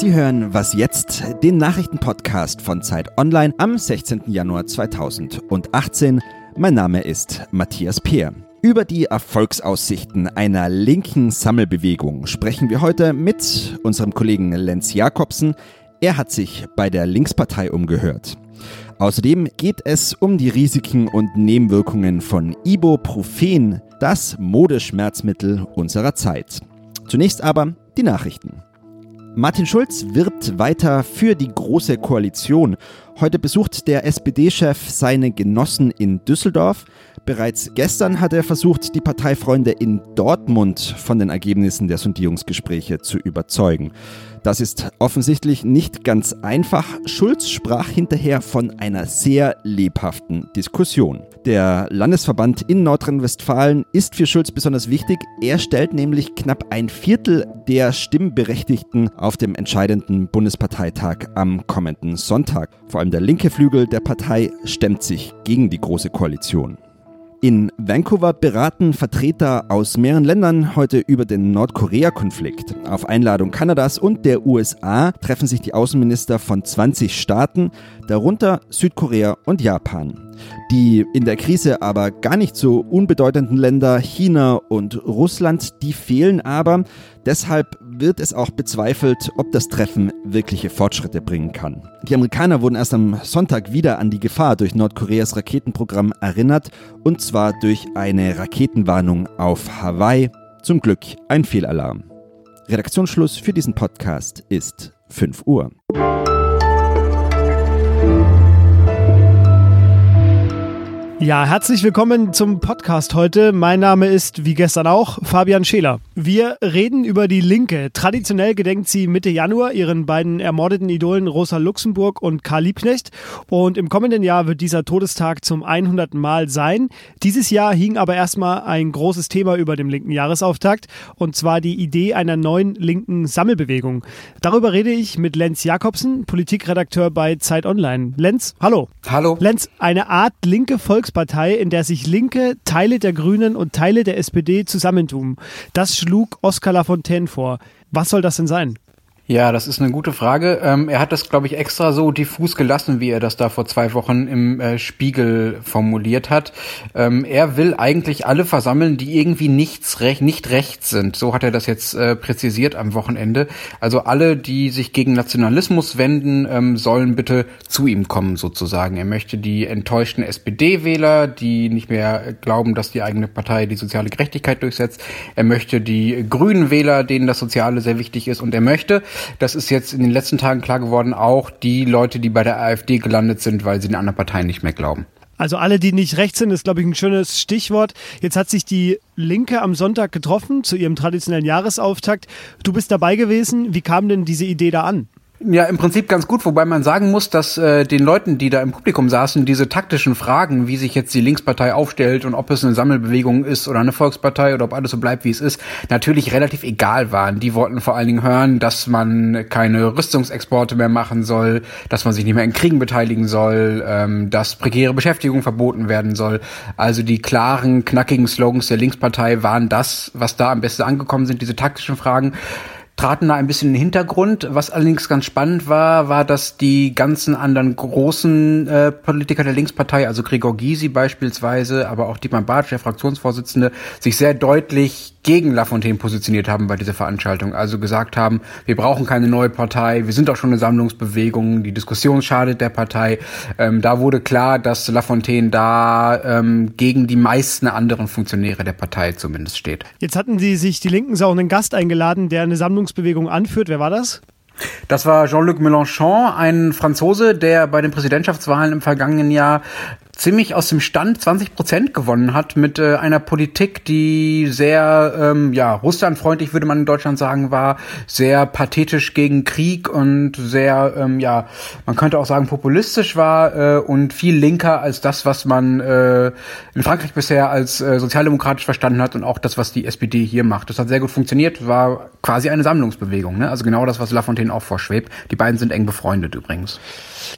Sie hören Was jetzt, den Nachrichtenpodcast von Zeit Online am 16. Januar 2018. Mein Name ist Matthias Peer. Über die Erfolgsaussichten einer linken Sammelbewegung sprechen wir heute mit unserem Kollegen Lenz Jakobsen. Er hat sich bei der Linkspartei umgehört. Außerdem geht es um die Risiken und Nebenwirkungen von Ibuprofen, das Modeschmerzmittel unserer Zeit. Zunächst aber die Nachrichten. Martin Schulz wirbt weiter für die Große Koalition. Heute besucht der SPD-Chef seine Genossen in Düsseldorf. Bereits gestern hat er versucht, die Parteifreunde in Dortmund von den Ergebnissen der Sondierungsgespräche zu überzeugen. Das ist offensichtlich nicht ganz einfach. Schulz sprach hinterher von einer sehr lebhaften Diskussion. Der Landesverband in Nordrhein-Westfalen ist für Schulz besonders wichtig. Er stellt nämlich knapp ein Viertel der Stimmberechtigten auf dem entscheidenden Bundesparteitag am kommenden Sonntag. Vor allem der linke Flügel der Partei stemmt sich gegen die Große Koalition. In Vancouver beraten Vertreter aus mehreren Ländern heute über den Nordkorea-Konflikt. Auf Einladung Kanadas und der USA treffen sich die Außenminister von 20 Staaten, darunter Südkorea und Japan. Die in der Krise aber gar nicht so unbedeutenden Länder China und Russland, die fehlen aber. Deshalb wird es auch bezweifelt, ob das Treffen wirkliche Fortschritte bringen kann. Die Amerikaner wurden erst am Sonntag wieder an die Gefahr durch Nordkoreas Raketenprogramm erinnert, und zwar durch eine Raketenwarnung auf Hawaii. Zum Glück ein Fehlalarm. Redaktionsschluss für diesen Podcast ist 5 Uhr. Ja, herzlich willkommen zum Podcast heute. Mein Name ist, wie gestern auch, Fabian Scheler. Wir reden über die Linke. Traditionell gedenkt sie Mitte Januar ihren beiden ermordeten Idolen Rosa Luxemburg und Karl Liebknecht. Und im kommenden Jahr wird dieser Todestag zum 100. Mal sein. Dieses Jahr hing aber erstmal ein großes Thema über dem linken Jahresauftakt. Und zwar die Idee einer neuen linken Sammelbewegung. Darüber rede ich mit Lenz Jakobsen, Politikredakteur bei Zeit Online. Lenz, hallo. Hallo. Lenz, eine Art linke Volks Volkspartei, in der sich Linke, Teile der Grünen und Teile der SPD zusammentun. Das schlug Oskar Lafontaine vor. Was soll das denn sein? Ja, das ist eine gute Frage. Ähm, er hat das, glaube ich, extra so diffus gelassen, wie er das da vor zwei Wochen im äh, Spiegel formuliert hat. Ähm, er will eigentlich alle versammeln, die irgendwie nichts rech nicht rechts sind. So hat er das jetzt äh, präzisiert am Wochenende. Also alle, die sich gegen Nationalismus wenden, ähm, sollen bitte zu ihm kommen, sozusagen. Er möchte die enttäuschten SPD-Wähler, die nicht mehr glauben, dass die eigene Partei die soziale Gerechtigkeit durchsetzt. Er möchte die grünen Wähler, denen das Soziale sehr wichtig ist. Und er möchte, das ist jetzt in den letzten Tagen klar geworden, auch die Leute, die bei der AfD gelandet sind, weil sie den anderen Parteien nicht mehr glauben. Also alle, die nicht rechts sind, ist, glaube ich, ein schönes Stichwort. Jetzt hat sich die Linke am Sonntag getroffen zu ihrem traditionellen Jahresauftakt. Du bist dabei gewesen. Wie kam denn diese Idee da an? Ja, im Prinzip ganz gut, wobei man sagen muss, dass äh, den Leuten, die da im Publikum saßen, diese taktischen Fragen, wie sich jetzt die Linkspartei aufstellt und ob es eine Sammelbewegung ist oder eine Volkspartei oder ob alles so bleibt, wie es ist, natürlich relativ egal waren. Die wollten vor allen Dingen hören, dass man keine Rüstungsexporte mehr machen soll, dass man sich nicht mehr in Kriegen beteiligen soll, ähm, dass prekäre Beschäftigung verboten werden soll. Also die klaren, knackigen Slogans der Linkspartei waren das, was da am besten angekommen sind, diese taktischen Fragen traten da ein bisschen in den Hintergrund. Was allerdings ganz spannend war, war, dass die ganzen anderen großen äh, Politiker der Linkspartei, also Gregor Gysi beispielsweise, aber auch Dietmar Bartsch, der Fraktionsvorsitzende, sich sehr deutlich gegen Lafontaine positioniert haben bei dieser Veranstaltung. Also gesagt haben, wir brauchen keine neue Partei, wir sind auch schon eine Sammlungsbewegung, die Diskussion schadet der Partei. Ähm, da wurde klar, dass Lafontaine da ähm, gegen die meisten anderen Funktionäre der Partei zumindest steht. Jetzt hatten Sie sich die Linken auch einen Gast eingeladen, der eine Sammlungsbewegung anführt. Wer war das? Das war Jean-Luc Mélenchon, ein Franzose, der bei den Präsidentschaftswahlen im vergangenen Jahr ziemlich aus dem Stand 20 Prozent gewonnen hat mit äh, einer Politik, die sehr ähm, ja russlandfreundlich würde man in Deutschland sagen war, sehr pathetisch gegen Krieg und sehr ähm, ja man könnte auch sagen populistisch war äh, und viel linker als das, was man äh, in Frankreich bisher als äh, sozialdemokratisch verstanden hat und auch das, was die SPD hier macht. Das hat sehr gut funktioniert, war quasi eine Sammlungsbewegung, ne? also genau das, was Lafontaine denen auch vorschwebt. Die beiden sind eng befreundet übrigens.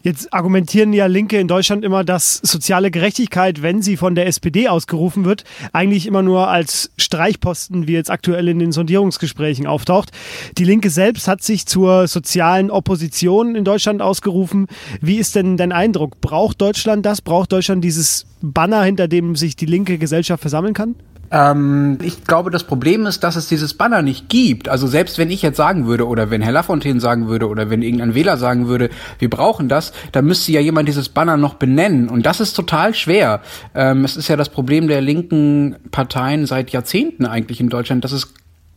Jetzt argumentieren ja Linke in Deutschland immer, dass soziale Gerechtigkeit, wenn sie von der SPD ausgerufen wird, eigentlich immer nur als Streichposten, wie jetzt aktuell in den Sondierungsgesprächen auftaucht. Die Linke selbst hat sich zur sozialen Opposition in Deutschland ausgerufen. Wie ist denn dein Eindruck? Braucht Deutschland das? Braucht Deutschland dieses Banner, hinter dem sich die linke Gesellschaft versammeln kann? Ähm, ich glaube, das Problem ist, dass es dieses Banner nicht gibt. Also selbst wenn ich jetzt sagen würde oder wenn Herr Lafontaine sagen würde oder wenn irgendein Wähler sagen würde, wir brauchen das, dann müsste ja jemand dieses Banner noch benennen. Und das ist total schwer. Ähm, es ist ja das Problem der linken Parteien seit Jahrzehnten eigentlich in Deutschland, dass es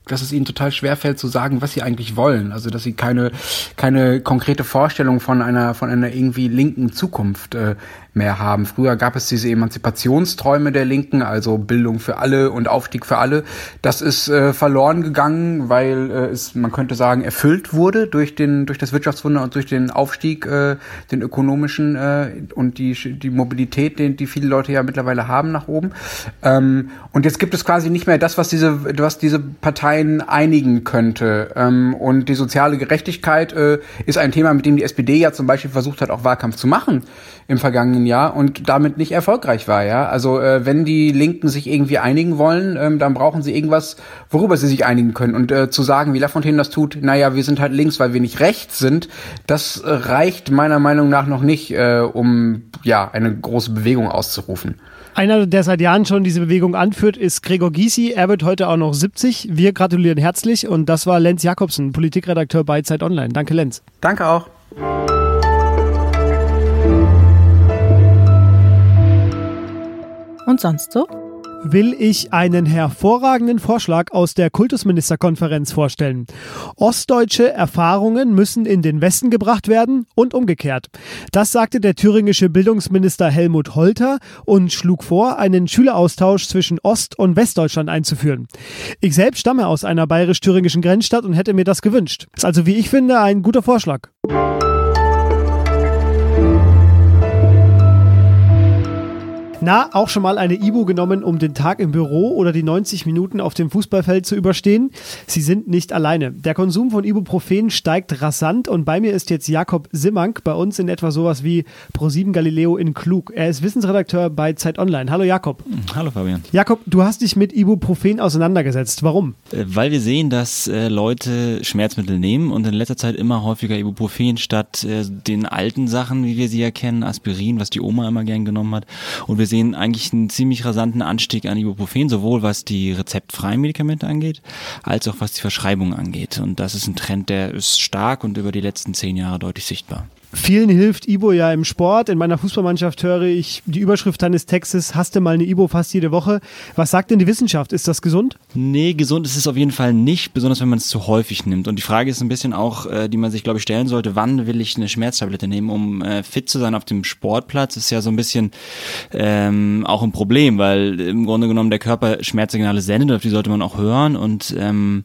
dass es ihnen total schwer fällt zu sagen, was sie eigentlich wollen. Also dass sie keine keine konkrete Vorstellung von einer von einer irgendwie linken Zukunft äh, mehr haben. Früher gab es diese Emanzipationsträume der Linken, also Bildung für alle und Aufstieg für alle. Das ist äh, verloren gegangen, weil äh, es, man könnte sagen, erfüllt wurde durch den durch das Wirtschaftswunder und durch den Aufstieg, äh, den ökonomischen äh, und die die Mobilität, den die viele Leute ja mittlerweile haben nach oben. Ähm, und jetzt gibt es quasi nicht mehr das, was diese was diese Parteien einigen könnte. Ähm, und die soziale Gerechtigkeit äh, ist ein Thema, mit dem die SPD ja zum Beispiel versucht hat, auch Wahlkampf zu machen im vergangenen Jahr und damit nicht erfolgreich war, ja. Also äh, wenn die Linken sich irgendwie einigen wollen, ähm, dann brauchen sie irgendwas, worüber sie sich einigen können. Und äh, zu sagen, wie Lafontaine das tut, naja, wir sind halt links, weil wir nicht rechts sind, das äh, reicht meiner Meinung nach noch nicht, äh, um ja eine große Bewegung auszurufen. Einer, der seit Jahren schon diese Bewegung anführt, ist Gregor Gysi. Er wird heute auch noch 70. Wir gratulieren herzlich und das war Lenz Jakobsen, Politikredakteur bei Zeit Online. Danke, Lenz. Danke auch. Und sonst so? will ich einen hervorragenden Vorschlag aus der Kultusministerkonferenz vorstellen. Ostdeutsche Erfahrungen müssen in den Westen gebracht werden und umgekehrt. Das sagte der thüringische Bildungsminister Helmut Holter und schlug vor, einen Schüleraustausch zwischen Ost- und Westdeutschland einzuführen. Ich selbst stamme aus einer bayerisch-thüringischen Grenzstadt und hätte mir das gewünscht. Ist also, wie ich finde, ein guter Vorschlag. Na, auch schon mal eine Ibu genommen, um den Tag im Büro oder die 90 Minuten auf dem Fußballfeld zu überstehen? Sie sind nicht alleine. Der Konsum von Ibuprofen steigt rasant und bei mir ist jetzt Jakob Simmank, bei uns in etwa sowas wie Pro7 Galileo in Klug. Er ist Wissensredakteur bei Zeit Online. Hallo Jakob. Hallo Fabian. Jakob, du hast dich mit Ibuprofen auseinandergesetzt. Warum? Äh, weil wir sehen, dass äh, Leute Schmerzmittel nehmen und in letzter Zeit immer häufiger Ibuprofen statt äh, den alten Sachen, wie wir sie ja kennen, Aspirin, was die Oma immer gern genommen hat. Und wir sehen sehen eigentlich einen ziemlich rasanten Anstieg an Ibuprofen, sowohl was die rezeptfreien Medikamente angeht, als auch was die Verschreibung angeht. Und das ist ein Trend, der ist stark und über die letzten zehn Jahre deutlich sichtbar. Vielen hilft Ibo ja im Sport. In meiner Fußballmannschaft höre ich die Überschrift deines Textes, hast du mal eine Ibo fast jede Woche. Was sagt denn die Wissenschaft? Ist das gesund? Nee, gesund ist es auf jeden Fall nicht, besonders wenn man es zu häufig nimmt. Und die Frage ist ein bisschen auch, äh, die man sich, glaube ich, stellen sollte, wann will ich eine Schmerztablette nehmen, um äh, fit zu sein auf dem Sportplatz? ist ja so ein bisschen ähm, auch ein Problem, weil im Grunde genommen der Körper Schmerzsignale sendet, auf die sollte man auch hören. Und ähm,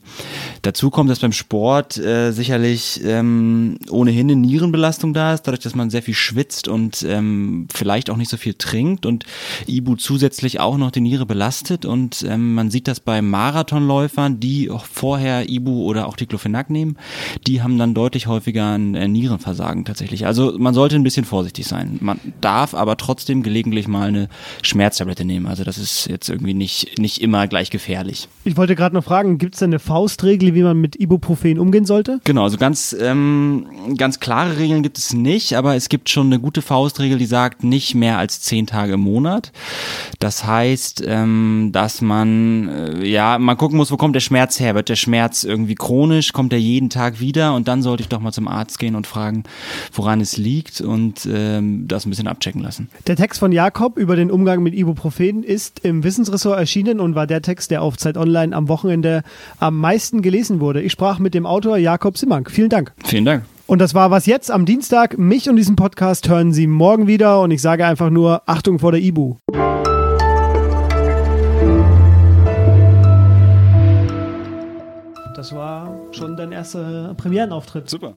dazu kommt, dass beim Sport äh, sicherlich ähm, ohnehin eine Nierenbelastung da da ist, dadurch, dass man sehr viel schwitzt und ähm, vielleicht auch nicht so viel trinkt und Ibu zusätzlich auch noch die Niere belastet und ähm, man sieht das bei Marathonläufern, die auch vorher Ibu oder auch Diclofenac nehmen, die haben dann deutlich häufiger ein äh, Nierenversagen tatsächlich. Also man sollte ein bisschen vorsichtig sein. Man darf aber trotzdem gelegentlich mal eine Schmerztablette nehmen. Also das ist jetzt irgendwie nicht, nicht immer gleich gefährlich. Ich wollte gerade noch fragen, gibt es eine Faustregel, wie man mit Ibuprofen umgehen sollte? Genau, also ganz, ähm, ganz klare Regeln gibt es nicht, aber es gibt schon eine gute Faustregel, die sagt, nicht mehr als zehn Tage im Monat. Das heißt, ähm, dass man äh, ja mal gucken muss, wo kommt der Schmerz her? Wird der Schmerz irgendwie chronisch? Kommt er jeden Tag wieder? Und dann sollte ich doch mal zum Arzt gehen und fragen, woran es liegt und ähm, das ein bisschen abchecken lassen. Der Text von Jakob über den Umgang mit Ibuprofen ist im Wissensressort erschienen und war der Text, der auf Zeit Online am Wochenende am meisten gelesen wurde. Ich sprach mit dem Autor Jakob Simmank. Vielen Dank. Vielen Dank. Und das war was jetzt am Dienstag. Mich und diesen Podcast hören Sie morgen wieder und ich sage einfach nur Achtung vor der Ibu. Das war schon dein erster Premierenauftritt. Super.